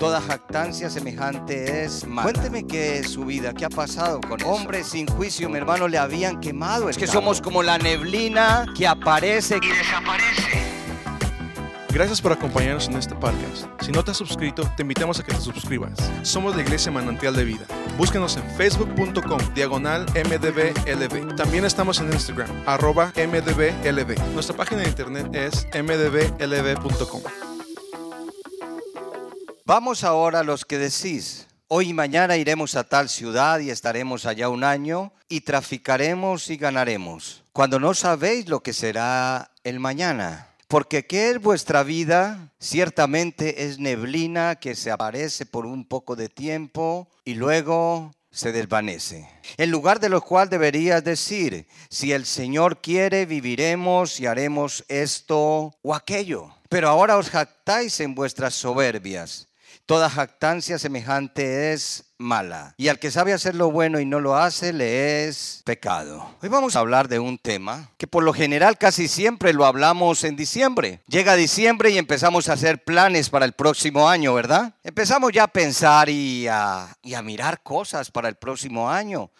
Toda jactancia semejante es mala. Cuénteme qué es su vida, qué ha pasado con eso. Hombre sin juicio, mi hermano, le habían quemado. Es que somos como la neblina que aparece y desaparece. Gracias por acompañarnos en este podcast. Si no te has suscrito, te invitamos a que te suscribas. Somos la Iglesia Manantial de Vida. Búscanos en facebook.com diagonal mdblb. También estamos en Instagram, arroba mdblb. Nuestra página de internet es mdblb.com. Vamos ahora a los que decís. Hoy y mañana iremos a tal ciudad y estaremos allá un año y traficaremos y ganaremos. Cuando no sabéis lo que será el mañana. Porque ¿qué es vuestra vida? Ciertamente es neblina que se aparece por un poco de tiempo y luego se desvanece. En lugar de lo cual deberías decir, si el Señor quiere, viviremos y haremos esto o aquello. Pero ahora os jactáis en vuestras soberbias. Toda jactancia semejante es mala. Y al que sabe hacer lo bueno y no lo hace, le es pecado. Hoy vamos a hablar de un tema que por lo general casi siempre lo hablamos en diciembre. Llega diciembre y empezamos a hacer planes para el próximo año, ¿verdad? Empezamos ya a pensar y a, y a mirar cosas para el próximo año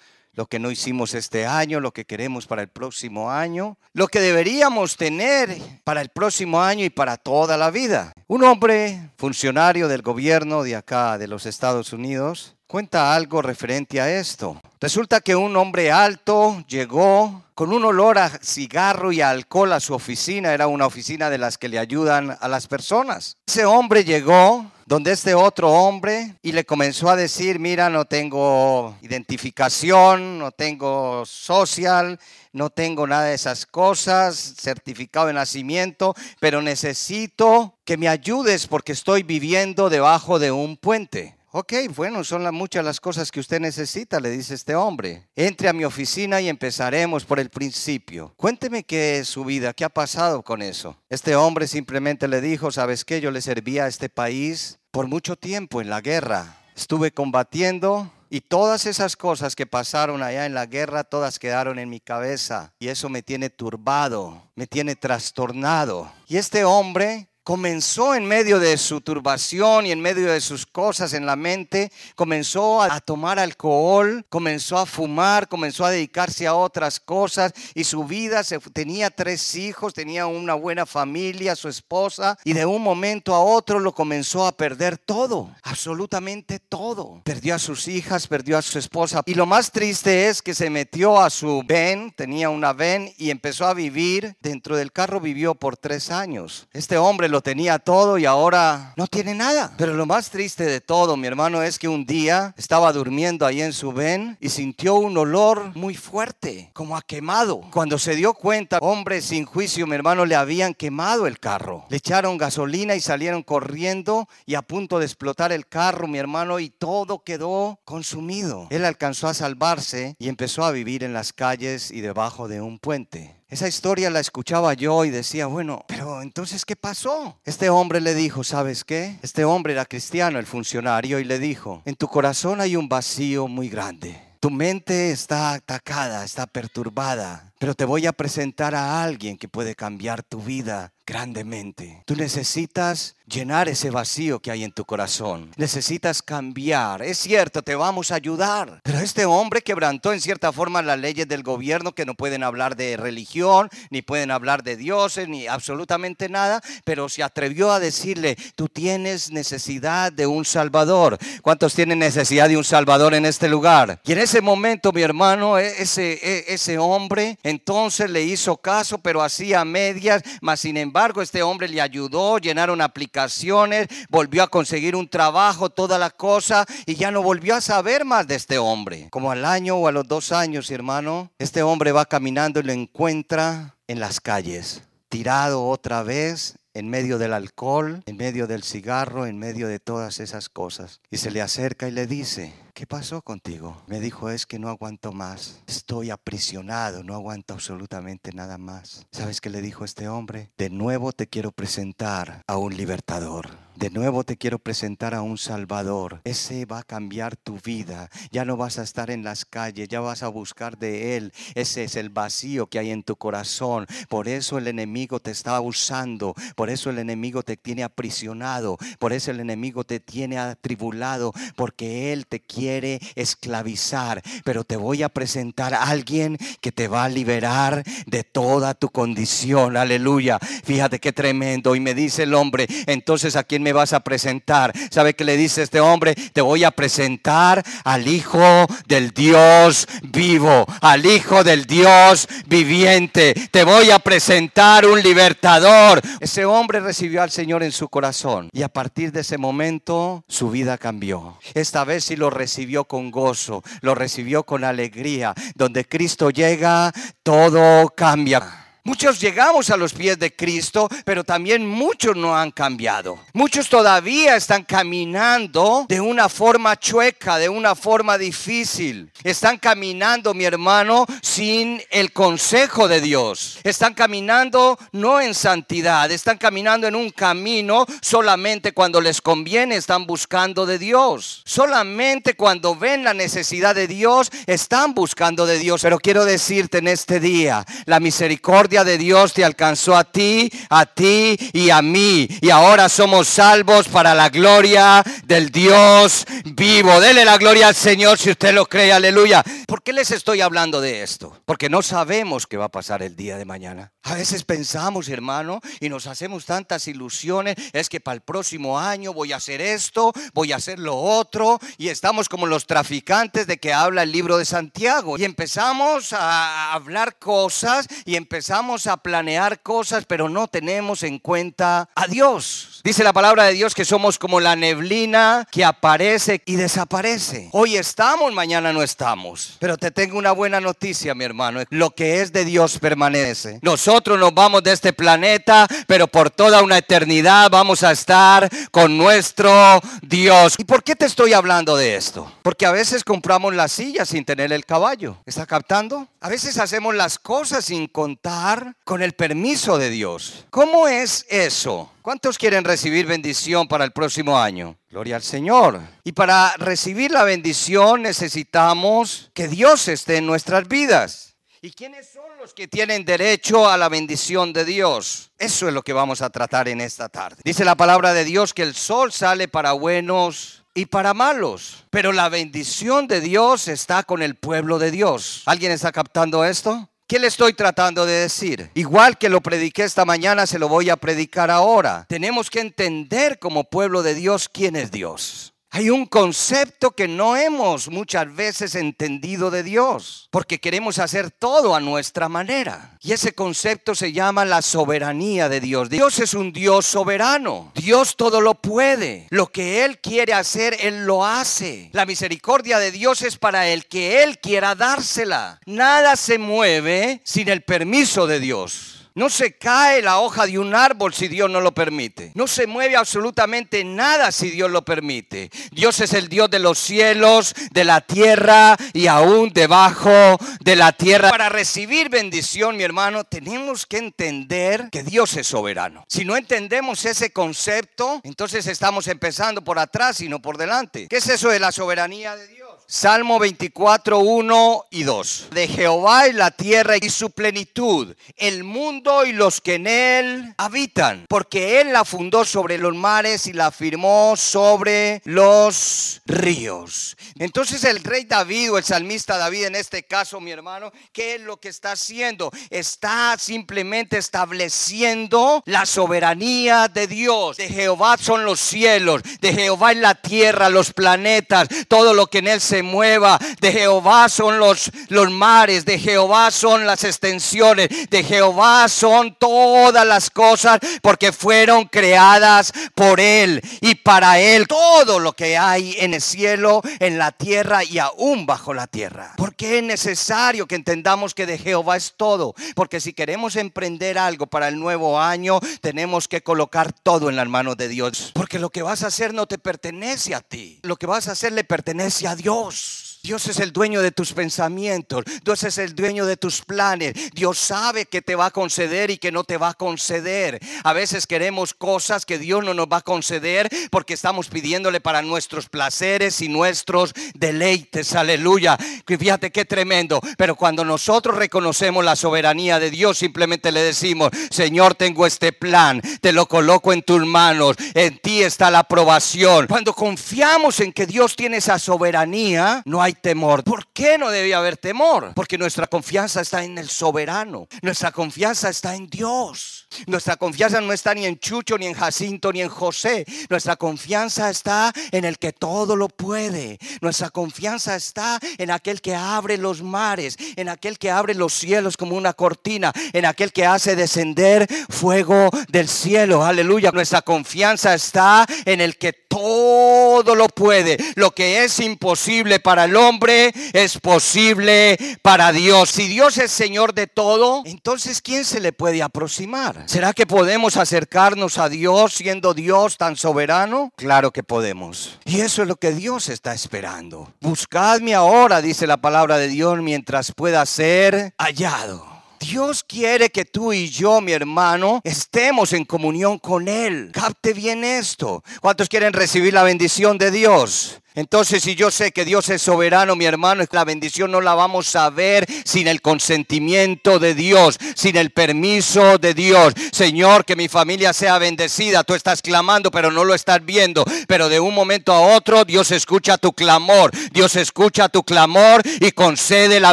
lo que no hicimos este año, lo que queremos para el próximo año, lo que deberíamos tener para el próximo año y para toda la vida. Un hombre funcionario del gobierno de acá, de los Estados Unidos, cuenta algo referente a esto. Resulta que un hombre alto llegó con un olor a cigarro y alcohol a su oficina. Era una oficina de las que le ayudan a las personas. Ese hombre llegó donde este otro hombre y le comenzó a decir, mira, no tengo identificación, no tengo social, no tengo nada de esas cosas, certificado de nacimiento, pero necesito que me ayudes porque estoy viviendo debajo de un puente. Ok, bueno, son muchas las cosas que usted necesita, le dice este hombre. Entre a mi oficina y empezaremos por el principio. Cuénteme qué es su vida, qué ha pasado con eso. Este hombre simplemente le dijo, ¿sabes qué? Yo le servía a este país por mucho tiempo en la guerra. Estuve combatiendo y todas esas cosas que pasaron allá en la guerra, todas quedaron en mi cabeza. Y eso me tiene turbado, me tiene trastornado. Y este hombre comenzó en medio de su turbación y en medio de sus cosas en la mente, comenzó a tomar alcohol, comenzó a fumar, comenzó a dedicarse a otras cosas y su vida se, tenía tres hijos, tenía una buena familia, su esposa y de un momento a otro lo comenzó a perder todo, absolutamente todo. Perdió a sus hijas, perdió a su esposa y lo más triste es que se metió a su ven, tenía una ven y empezó a vivir dentro del carro vivió por tres años. Este hombre lo tenía todo y ahora no tiene nada. Pero lo más triste de todo, mi hermano, es que un día estaba durmiendo ahí en su ven y sintió un olor muy fuerte, como a quemado. Cuando se dio cuenta, hombre sin juicio, mi hermano, le habían quemado el carro. Le echaron gasolina y salieron corriendo y a punto de explotar el carro, mi hermano, y todo quedó consumido. Él alcanzó a salvarse y empezó a vivir en las calles y debajo de un puente. Esa historia la escuchaba yo y decía, bueno, pero entonces, ¿qué pasó? Este hombre le dijo, ¿sabes qué? Este hombre era cristiano, el funcionario, y le dijo, en tu corazón hay un vacío muy grande. Tu mente está atacada, está perturbada, pero te voy a presentar a alguien que puede cambiar tu vida grandemente. Tú necesitas llenar ese vacío que hay en tu corazón. Necesitas cambiar. Es cierto, te vamos a ayudar. Pero este hombre quebrantó en cierta forma las leyes del gobierno que no pueden hablar de religión, ni pueden hablar de dioses, ni absolutamente nada, pero se atrevió a decirle, tú tienes necesidad de un salvador. ¿Cuántos tienen necesidad de un salvador en este lugar? Y en ese momento, mi hermano, e, ese, e, ese hombre entonces le hizo caso, pero hacía medias, mas sin embargo, este hombre le ayudó, llenaron aplicaciones, volvió a conseguir un trabajo, toda la cosa, y ya no volvió a saber más de este hombre. Como al año o a los dos años, hermano, este hombre va caminando y lo encuentra en las calles, tirado otra vez en medio del alcohol, en medio del cigarro, en medio de todas esas cosas. Y se le acerca y le dice, ¿qué pasó contigo? Me dijo, es que no aguanto más. Estoy aprisionado, no aguanto absolutamente nada más. ¿Sabes qué le dijo este hombre? De nuevo te quiero presentar a un libertador. De nuevo te quiero presentar a un Salvador. Ese va a cambiar tu vida. Ya no vas a estar en las calles, ya vas a buscar de Él. Ese es el vacío que hay en tu corazón. Por eso el enemigo te está usando. Por eso el enemigo te tiene aprisionado. Por eso el enemigo te tiene atribulado. Porque Él te quiere esclavizar. Pero te voy a presentar a alguien que te va a liberar de toda tu condición. Aleluya. Fíjate qué tremendo. Y me dice el hombre, entonces a quién me vas a presentar? ¿Sabe qué le dice este hombre? Te voy a presentar al Hijo del Dios vivo, al Hijo del Dios viviente. Te voy a presentar un libertador. Ese hombre recibió al Señor en su corazón y a partir de ese momento su vida cambió. Esta vez sí lo recibió con gozo, lo recibió con alegría. Donde Cristo llega, todo cambia. Muchos llegamos a los pies de Cristo, pero también muchos no han cambiado. Muchos todavía están caminando de una forma chueca, de una forma difícil. Están caminando, mi hermano, sin el consejo de Dios. Están caminando no en santidad, están caminando en un camino solamente cuando les conviene, están buscando de Dios. Solamente cuando ven la necesidad de Dios, están buscando de Dios. Pero quiero decirte en este día, la misericordia de Dios te alcanzó a ti, a ti y a mí. Y ahora somos salvos para la gloria del Dios vivo. Dele la gloria al Señor si usted lo cree, aleluya. ¿Por qué les estoy hablando de esto? Porque no sabemos qué va a pasar el día de mañana. A veces pensamos, hermano, y nos hacemos tantas ilusiones. Es que para el próximo año voy a hacer esto, voy a hacer lo otro. Y estamos como los traficantes de que habla el libro de Santiago. Y empezamos a hablar cosas y empezamos a planear cosas, pero no tenemos en cuenta a Dios. Dice la palabra de Dios que somos como la neblina que aparece y desaparece. Hoy estamos, mañana no estamos. Pero te tengo una buena noticia, mi hermano. Lo que es de Dios permanece. Nos vamos de este planeta, pero por toda una eternidad vamos a estar con nuestro Dios. ¿Y por qué te estoy hablando de esto? Porque a veces compramos la silla sin tener el caballo. ¿Está captando? A veces hacemos las cosas sin contar con el permiso de Dios. ¿Cómo es eso? ¿Cuántos quieren recibir bendición para el próximo año? Gloria al Señor. Y para recibir la bendición necesitamos que Dios esté en nuestras vidas. ¿Y quiénes son los que tienen derecho a la bendición de Dios? Eso es lo que vamos a tratar en esta tarde. Dice la palabra de Dios que el sol sale para buenos y para malos, pero la bendición de Dios está con el pueblo de Dios. ¿Alguien está captando esto? ¿Qué le estoy tratando de decir? Igual que lo prediqué esta mañana, se lo voy a predicar ahora. Tenemos que entender como pueblo de Dios quién es Dios. Hay un concepto que no hemos muchas veces entendido de Dios, porque queremos hacer todo a nuestra manera. Y ese concepto se llama la soberanía de Dios. Dios es un Dios soberano. Dios todo lo puede. Lo que Él quiere hacer, Él lo hace. La misericordia de Dios es para el que Él quiera dársela. Nada se mueve sin el permiso de Dios. No se cae la hoja de un árbol si Dios no lo permite. No se mueve absolutamente nada si Dios lo permite. Dios es el Dios de los cielos, de la tierra y aún debajo de la tierra. Para recibir bendición, mi hermano, tenemos que entender que Dios es soberano. Si no entendemos ese concepto, entonces estamos empezando por atrás y no por delante. ¿Qué es eso de la soberanía de Dios? Salmo 24, 1 y 2. De Jehová es la tierra y su plenitud, el mundo y los que en él habitan, porque él la fundó sobre los mares y la firmó sobre los ríos. Entonces el rey David o el salmista David en este caso, mi hermano, ¿qué es lo que está haciendo? Está simplemente estableciendo la soberanía de Dios. De Jehová son los cielos, de Jehová es la tierra, los planetas, todo lo que en él se mueva. De Jehová son los, los mares, de Jehová son las extensiones, de Jehová son todas las cosas porque fueron creadas por Él y para Él todo lo que hay en el cielo, en la tierra y aún bajo la tierra. Porque es necesario que entendamos que de Jehová es todo. Porque si queremos emprender algo para el nuevo año, tenemos que colocar todo en las manos de Dios. Porque lo que vas a hacer no te pertenece a ti. Lo que vas a hacer le pertenece a Dios. Dios. Dios es el dueño de tus pensamientos. Dios es el dueño de tus planes. Dios sabe que te va a conceder y que no te va a conceder. A veces queremos cosas que Dios no nos va a conceder porque estamos pidiéndole para nuestros placeres y nuestros deleites. Aleluya. Fíjate qué tremendo. Pero cuando nosotros reconocemos la soberanía de Dios, simplemente le decimos, Señor, tengo este plan. Te lo coloco en tus manos. En ti está la aprobación. Cuando confiamos en que Dios tiene esa soberanía, no hay temor. ¿Por qué no debe haber temor? Porque nuestra confianza está en el soberano. Nuestra confianza está en Dios. Nuestra confianza no está ni en Chucho, ni en Jacinto, ni en José. Nuestra confianza está en el que todo lo puede. Nuestra confianza está en aquel que abre los mares, en aquel que abre los cielos como una cortina, en aquel que hace descender fuego del cielo. Aleluya. Nuestra confianza está en el que todo lo puede. Lo que es imposible para el hombre es posible para Dios. Si Dios es Señor de todo, entonces ¿quién se le puede aproximar? ¿Será que podemos acercarnos a Dios siendo Dios tan soberano? Claro que podemos. Y eso es lo que Dios está esperando. Buscadme ahora, dice la palabra de Dios, mientras pueda ser hallado. Dios quiere que tú y yo, mi hermano, estemos en comunión con Él. Capte bien esto. ¿Cuántos quieren recibir la bendición de Dios? Entonces, si yo sé que Dios es soberano, mi hermano, la bendición no la vamos a ver sin el consentimiento de Dios, sin el permiso de Dios. Señor, que mi familia sea bendecida. Tú estás clamando, pero no lo estás viendo. Pero de un momento a otro, Dios escucha tu clamor. Dios escucha tu clamor y concede la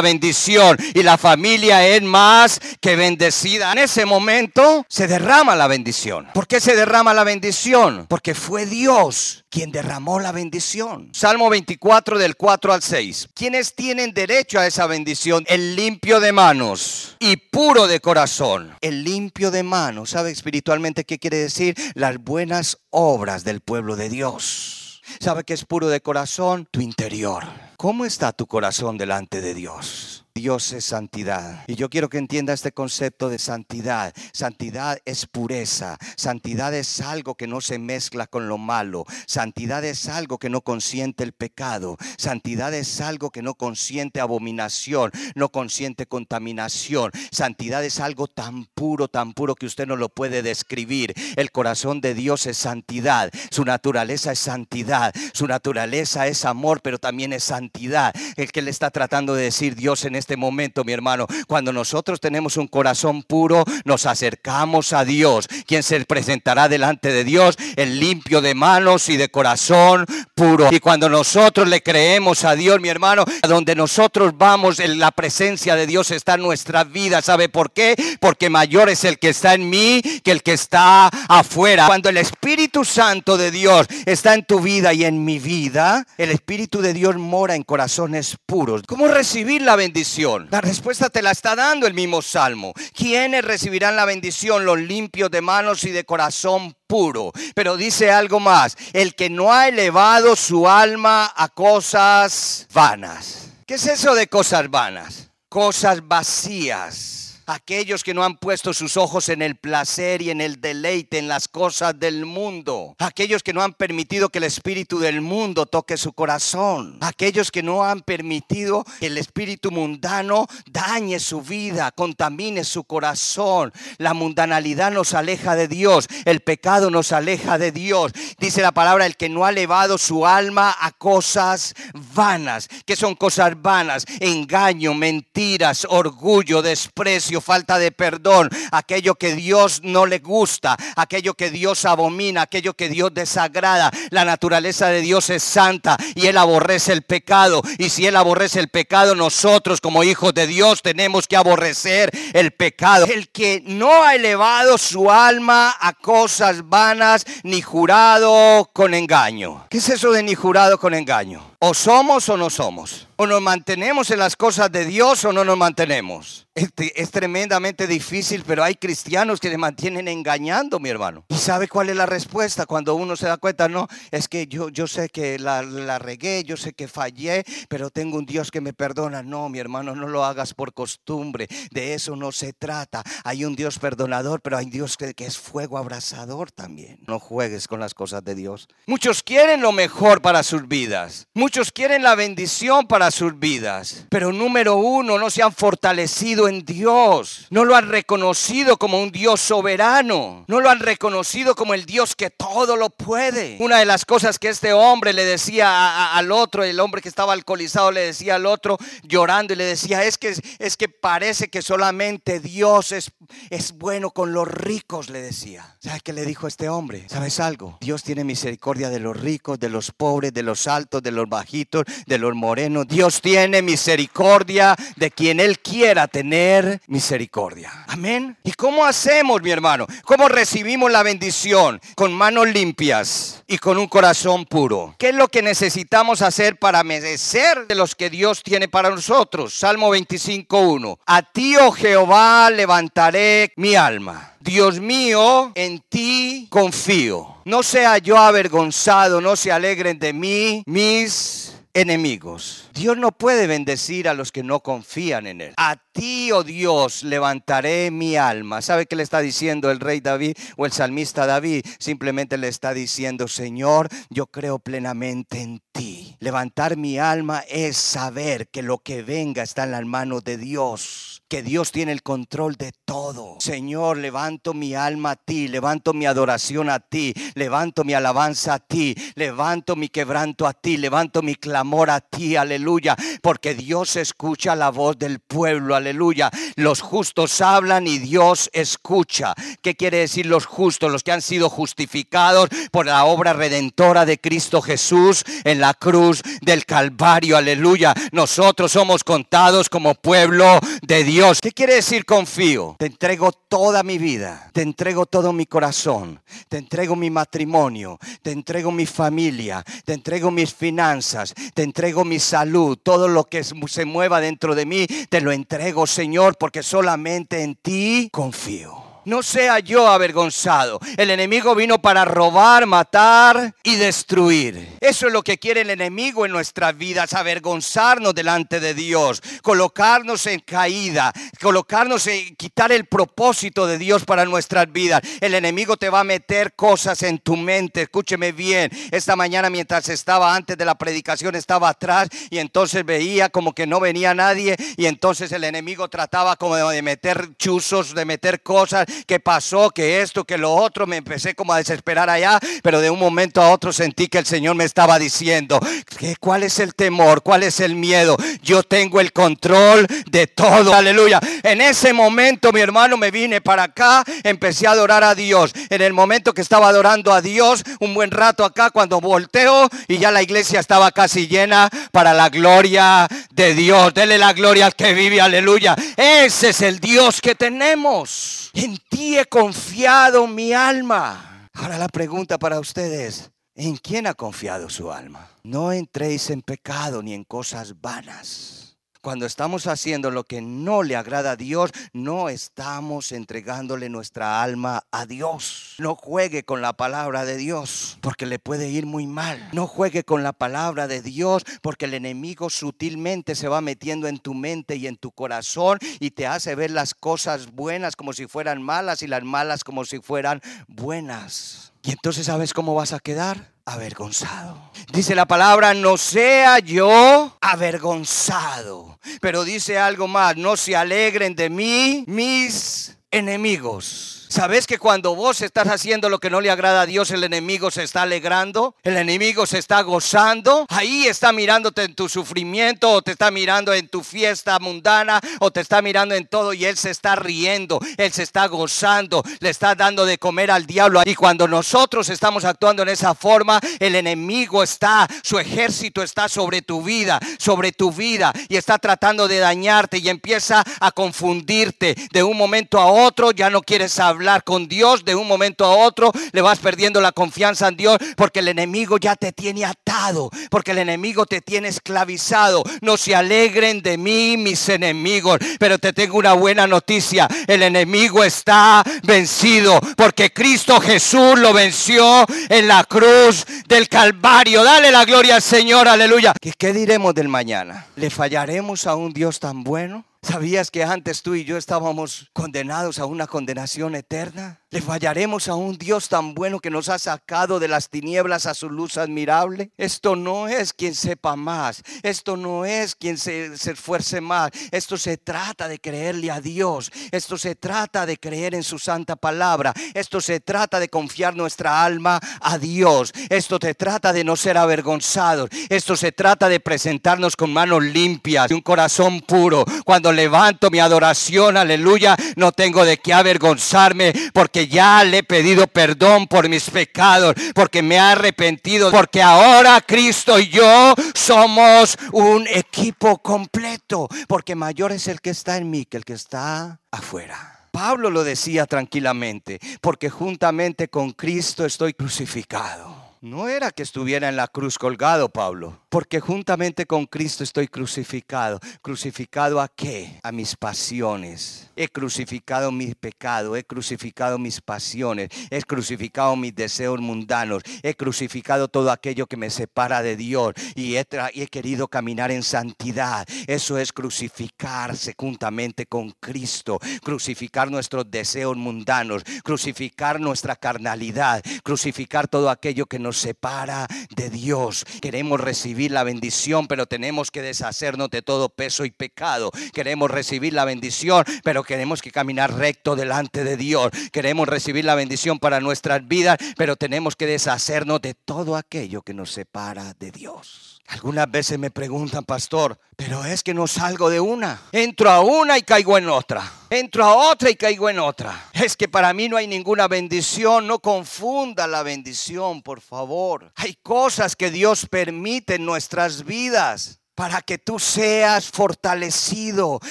bendición. Y la familia es más que bendecida. En ese momento se derrama la bendición. ¿Por qué se derrama la bendición? Porque fue Dios quien derramó la bendición. Salmo 24 del 4 al 6. ¿Quiénes tienen derecho a esa bendición? El limpio de manos y puro de corazón. El limpio de manos. ¿Sabe espiritualmente qué quiere decir? Las buenas obras del pueblo de Dios. ¿Sabe qué es puro de corazón? Tu interior. ¿Cómo está tu corazón delante de Dios? Dios es santidad. Y yo quiero que entienda este concepto de santidad. Santidad es pureza. Santidad es algo que no se mezcla con lo malo. Santidad es algo que no consiente el pecado. Santidad es algo que no consiente abominación, no consiente contaminación. Santidad es algo tan puro, tan puro que usted no lo puede describir. El corazón de Dios es santidad. Su naturaleza es santidad. Su naturaleza es amor, pero también es santidad. El que le está tratando de decir Dios en este este momento, mi hermano. Cuando nosotros tenemos un corazón puro, nos acercamos a Dios. Quien se presentará delante de Dios, el limpio de manos y de corazón puro. Y cuando nosotros le creemos a Dios, mi hermano, a donde nosotros vamos, en la presencia de Dios está en nuestra vida. ¿Sabe por qué? Porque mayor es el que está en mí que el que está afuera. Cuando el Espíritu Santo de Dios está en tu vida y en mi vida, el Espíritu de Dios mora en corazones puros. ¿Cómo recibir la bendición? La respuesta te la está dando el mismo Salmo. ¿Quiénes recibirán la bendición? Los limpios de manos y de corazón puro. Pero dice algo más, el que no ha elevado su alma a cosas vanas. ¿Qué es eso de cosas vanas? Cosas vacías aquellos que no han puesto sus ojos en el placer y en el deleite, en las cosas del mundo, aquellos que no han permitido que el espíritu del mundo toque su corazón, aquellos que no han permitido que el espíritu mundano dañe su vida, contamine su corazón. La mundanalidad nos aleja de Dios, el pecado nos aleja de Dios. Dice la palabra, el que no ha elevado su alma a cosas vanas. que son cosas vanas? Engaño, mentiras, orgullo, desprecio falta de perdón, aquello que Dios no le gusta, aquello que Dios abomina, aquello que Dios desagrada. La naturaleza de Dios es santa y Él aborrece el pecado. Y si Él aborrece el pecado, nosotros como hijos de Dios tenemos que aborrecer el pecado. El que no ha elevado su alma a cosas vanas, ni jurado con engaño. ¿Qué es eso de ni jurado con engaño? O somos o no somos. O nos mantenemos en las cosas de Dios o no nos mantenemos. Este, es tremendamente difícil, pero hay cristianos que se mantienen engañando, mi hermano. ¿Y sabe cuál es la respuesta cuando uno se da cuenta? No, es que yo, yo sé que la, la regué, yo sé que fallé, pero tengo un Dios que me perdona. No, mi hermano, no lo hagas por costumbre. De eso no se trata. Hay un Dios perdonador, pero hay un Dios que, que es fuego abrasador también. No juegues con las cosas de Dios. Muchos quieren lo mejor para sus vidas. Muchos quieren la bendición para sus vidas. Pero número uno, no se han fortalecido en Dios. No lo han reconocido como un Dios soberano. No lo han reconocido como el Dios que todo lo puede. Una de las cosas que este hombre le decía al otro, el hombre que estaba alcoholizado le decía al otro llorando y le decía, es que, es que parece que solamente Dios es, es bueno con los ricos, le decía. ¿Sabes qué le dijo este hombre? ¿Sabes algo? Dios tiene misericordia de los ricos, de los pobres, de los altos, de los bajitos, de los morenos. Dios tiene misericordia de quien Él quiera tener misericordia. Amén. ¿Y cómo hacemos, mi hermano? ¿Cómo recibimos la bendición? Con manos limpias y con un corazón puro. ¿Qué es lo que necesitamos hacer para merecer de los que Dios tiene para nosotros? Salmo 25.1. A ti, oh Jehová, levantaré mi alma. Dios mío, en ti confío. No sea yo avergonzado, no se alegren de mí mis enemigos. Dios no puede bendecir a los que no confían en Él. A ti, oh Dios, levantaré mi alma. ¿Sabe qué le está diciendo el rey David o el salmista David? Simplemente le está diciendo, Señor, yo creo plenamente en ti. Levantar mi alma es saber que lo que venga está en las manos de Dios que Dios tiene el control de todo. Señor, levanto mi alma a ti, levanto mi adoración a ti, levanto mi alabanza a ti, levanto mi quebranto a ti, levanto mi clamor a ti, aleluya, porque Dios escucha la voz del pueblo, aleluya. Los justos hablan y Dios escucha. ¿Qué quiere decir los justos? Los que han sido justificados por la obra redentora de Cristo Jesús en la cruz del Calvario, aleluya. Nosotros somos contados como pueblo de Dios. ¿Qué quiere decir confío? Te entrego toda mi vida, te entrego todo mi corazón, te entrego mi matrimonio, te entrego mi familia, te entrego mis finanzas, te entrego mi salud, todo lo que se mueva dentro de mí, te lo entrego, Señor, porque solamente en ti confío no sea yo avergonzado. El enemigo vino para robar, matar y destruir. Eso es lo que quiere el enemigo en nuestras vidas, avergonzarnos delante de Dios, colocarnos en caída, colocarnos en quitar el propósito de Dios para nuestras vidas. El enemigo te va a meter cosas en tu mente. Escúcheme bien. Esta mañana mientras estaba antes de la predicación estaba atrás y entonces veía como que no venía nadie y entonces el enemigo trataba como de meter chuzos, de meter cosas que pasó, que esto, que lo otro. Me empecé como a desesperar allá, pero de un momento a otro sentí que el Señor me estaba diciendo, que ¿cuál es el temor? ¿Cuál es el miedo? Yo tengo el control de todo. Aleluya. En ese momento, mi hermano, me vine para acá, empecé a adorar a Dios. En el momento que estaba adorando a Dios, un buen rato acá, cuando volteo y ya la iglesia estaba casi llena para la gloria de Dios. Dele la gloria al que vive, aleluya. Ese es el Dios que tenemos. En ti he confiado mi alma. Ahora la pregunta para ustedes, ¿en quién ha confiado su alma? No entréis en pecado ni en cosas vanas cuando estamos haciendo lo que no le agrada a Dios, no estamos entregándole nuestra alma a Dios. No juegue con la palabra de Dios porque le puede ir muy mal. No juegue con la palabra de Dios porque el enemigo sutilmente se va metiendo en tu mente y en tu corazón y te hace ver las cosas buenas como si fueran malas y las malas como si fueran buenas. Y entonces sabes cómo vas a quedar avergonzado. Dice la palabra, no sea yo avergonzado. Pero dice algo más, no se alegren de mí mis enemigos. ¿Sabes que cuando vos estás haciendo lo que no le agrada a Dios, el enemigo se está alegrando? El enemigo se está gozando. Ahí está mirándote en tu sufrimiento o te está mirando en tu fiesta mundana o te está mirando en todo y él se está riendo, él se está gozando, le está dando de comer al diablo. Y cuando nosotros estamos actuando en esa forma, el enemigo está, su ejército está sobre tu vida, sobre tu vida y está tratando de dañarte y empieza a confundirte. De un momento a otro ya no quieres saber hablar con Dios de un momento a otro, le vas perdiendo la confianza en Dios porque el enemigo ya te tiene atado, porque el enemigo te tiene esclavizado. No se alegren de mí mis enemigos, pero te tengo una buena noticia. El enemigo está vencido porque Cristo Jesús lo venció en la cruz del Calvario. Dale la gloria al Señor, aleluya. ¿Qué, qué diremos del mañana? ¿Le fallaremos a un Dios tan bueno? ¿Sabías que antes tú y yo estábamos condenados a una condenación eterna? ¿Le fallaremos a un Dios tan bueno que nos ha sacado de las tinieblas a su luz admirable? Esto no es quien sepa más, esto no es quien se, se esfuerce más, esto se trata de creerle a Dios, esto se trata de creer en su santa palabra, esto se trata de confiar nuestra alma a Dios, esto se trata de no ser avergonzados, esto se trata de presentarnos con manos limpias y un corazón puro. Cuando levanto mi adoración, aleluya, no tengo de qué avergonzarme porque ya le he pedido perdón por mis pecados, porque me ha arrepentido, porque ahora Cristo y yo somos un equipo completo, porque mayor es el que está en mí que el que está afuera. Pablo lo decía tranquilamente, porque juntamente con Cristo estoy crucificado. No era que estuviera en la cruz colgado, Pablo, porque juntamente con Cristo estoy crucificado. ¿Crucificado a qué? A mis pasiones. He crucificado mi pecado, he crucificado mis pasiones, he crucificado mis deseos mundanos, he crucificado todo aquello que me separa de Dios y he, y he querido caminar en santidad. Eso es crucificarse juntamente con Cristo, crucificar nuestros deseos mundanos, crucificar nuestra carnalidad, crucificar todo aquello que nos separa de Dios. Queremos recibir la bendición, pero tenemos que deshacernos de todo peso y pecado. Queremos recibir la bendición, pero queremos que caminar recto delante de Dios. Queremos recibir la bendición para nuestras vidas, pero tenemos que deshacernos de todo aquello que nos separa de Dios. Algunas veces me preguntan, pastor, pero es que no salgo de una. Entro a una y caigo en otra. Entro a otra y caigo en otra. Es que para mí no hay ninguna bendición. No confunda la bendición, por favor. Hay cosas que Dios permite en nuestras vidas para que tú seas fortalecido,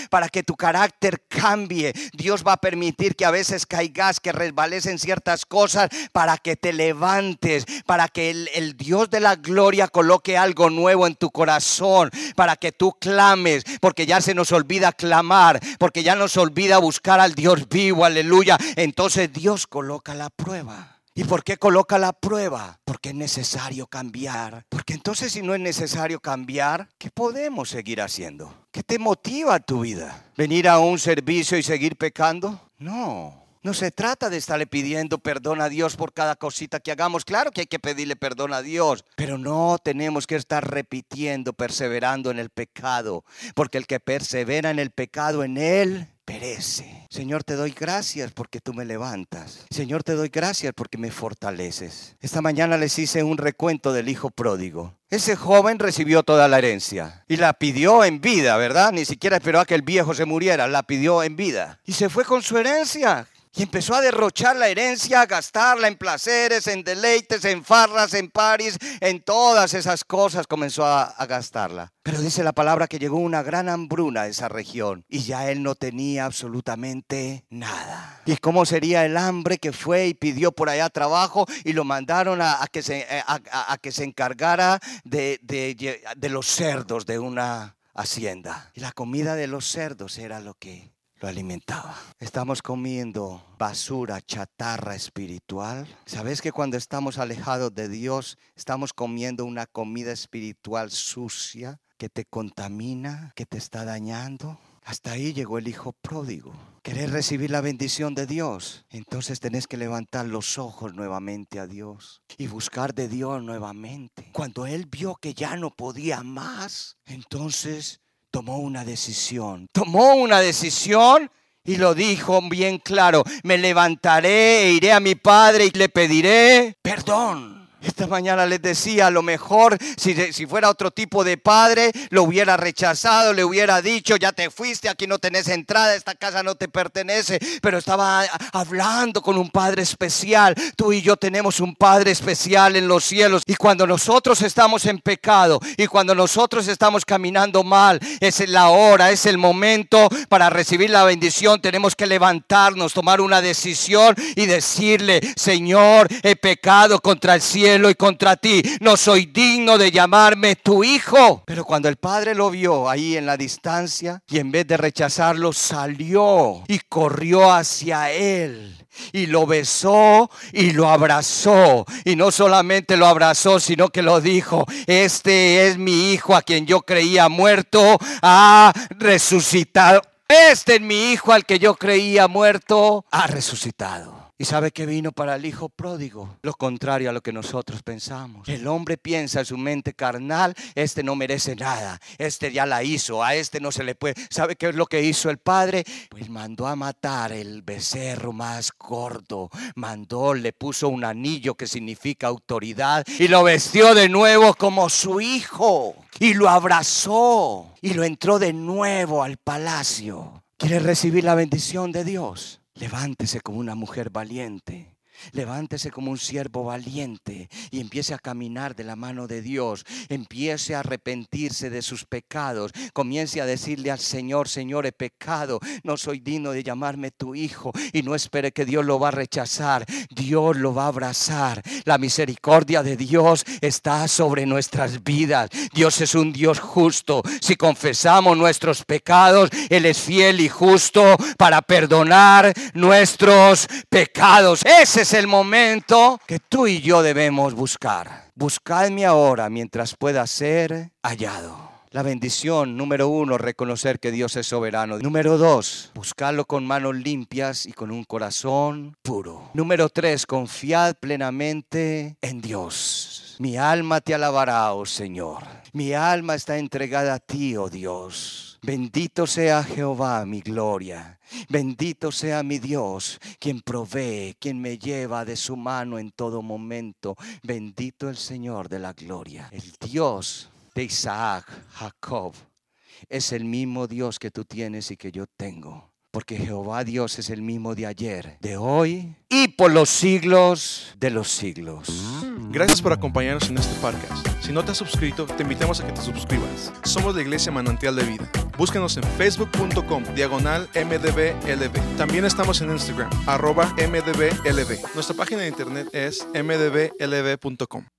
para que tu carácter cambie. Dios va a permitir que a veces caigas, que resbalecen ciertas cosas, para que te levantes, para que el, el, Dios de la gloria coloque algo nuevo en tu corazón, para que tú clames, porque ya se nos olvida clamar, porque ya nos olvida buscar al Dios vivo, aleluya. Entonces Dios coloca la prueba. ¿Y por qué coloca la prueba? Porque es necesario cambiar. Porque entonces si no es necesario cambiar, ¿qué podemos seguir haciendo? ¿Qué te motiva tu vida? ¿Venir a un servicio y seguir pecando? No. No se trata de estarle pidiendo perdón a Dios por cada cosita que hagamos. Claro que hay que pedirle perdón a Dios, pero no tenemos que estar repitiendo, perseverando en el pecado, porque el que persevera en el pecado, en él perece. Señor, te doy gracias porque tú me levantas. Señor, te doy gracias porque me fortaleces. Esta mañana les hice un recuento del hijo pródigo. Ese joven recibió toda la herencia y la pidió en vida, ¿verdad? Ni siquiera esperó a que el viejo se muriera, la pidió en vida. Y se fue con su herencia. Y empezó a derrochar la herencia, a gastarla en placeres, en deleites, en farras, en paris, en todas esas cosas comenzó a, gastarla. Pero dice la palabra que llegó una gran hambruna a esa región y ya él no tenía absolutamente nada. ¿Y cómo sería el hambre que fue y pidió por allá trabajo y lo mandaron a, que, se, a, que se encargara de, de los cerdos de una hacienda? Y la comida de los cerdos era lo que lo alimentaba. Estamos comiendo basura, chatarra espiritual. ¿Sabes que cuando estamos alejados de Dios, estamos comiendo una comida espiritual sucia que te contamina, que te está dañando? Hasta ahí llegó el hijo pródigo. ¿Querés recibir la bendición de Dios? Entonces tenés que levantar los ojos nuevamente a Dios y buscar de Dios nuevamente. Cuando él vio que ya no podía más, entonces tomó una decisión. Tomó una decisión y lo dijo bien claro. Me levantaré e iré a mi padre y le pediré perdón. Esta mañana les decía, a lo mejor si, fuera otro tipo de padre, lo hubiera rechazado, le hubiera dicho, ya te fuiste, aquí no tenés entrada, esta casa no te pertenece, pero estaba hablando con un padre especial. Tú y yo tenemos un padre especial en los cielos. Y cuando nosotros estamos en pecado y cuando nosotros estamos caminando mal, es la hora, es el momento para recibir la bendición. Tenemos que levantarnos, tomar una decisión y decirle, Señor, he pecado contra el cielo y contra ti. No soy digno de llamarme tu hijo. Pero cuando el padre lo vio ahí en la distancia y en vez de rechazarlo, salió y corrió hacia él y lo besó y lo abrazó. Y no solamente lo abrazó, sino que lo dijo, este es mi hijo a quien yo creía muerto, ha resucitado. Este es mi hijo al que yo creía muerto, ha resucitado. ¿Y sabe que vino para el hijo pródigo? Lo contrario a lo que nosotros pensamos. El hombre piensa en su mente carnal, este no merece nada, este ya la hizo, a este no se le puede. ¿Sabe qué es lo que hizo el padre? Pues mandó a matar el becerro más gordo, mandó, le puso un anillo que significa autoridad y lo vestió de nuevo como su hijo y lo abrazó y lo entró de nuevo al palacio. ¿Quiere recibir la bendición de Dios? Levántese como una mujer valiente. Levántese como un siervo valiente y empiece a caminar de la mano de Dios. Empiece a arrepentirse de sus pecados. Comience a decirle al Señor, Señor, he pecado. No soy digno de llamarme tu hijo. Y no espere que Dios lo va a rechazar. Dios lo va a abrazar. La misericordia de Dios está sobre nuestras vidas. Dios es un Dios justo. Si confesamos nuestros pecados, Él es fiel y justo para perdonar nuestros pecados. Ese es el momento que tú y yo debemos buscar. Buscadme ahora mientras pueda ser hallado. La bendición, número uno, reconocer que Dios es soberano. Número dos, buscarlo con manos limpias y con un corazón puro. Número tres, confiad plenamente en Dios. Mi alma te alabará, oh Señor. Mi alma está entregada a ti, oh Dios. Bendito sea Jehová, mi gloria Bendito sea mi Dios, quien provee, quien me lleva de su mano en todo momento. Bendito el Señor de la gloria. El Dios de Isaac, Jacob, es el mismo Dios que tú tienes y que yo tengo. Porque Jehová Dios es el mismo de ayer, de hoy y por los siglos de los siglos. Gracias por acompañarnos en este podcast. Si no te has suscrito, te invitamos a que te suscribas. Somos la Iglesia Manantial de Vida. Búscanos en facebook.com, diagonal mdblb. También estamos en Instagram, arroba mdblb. Nuestra página de internet es mdblb.com.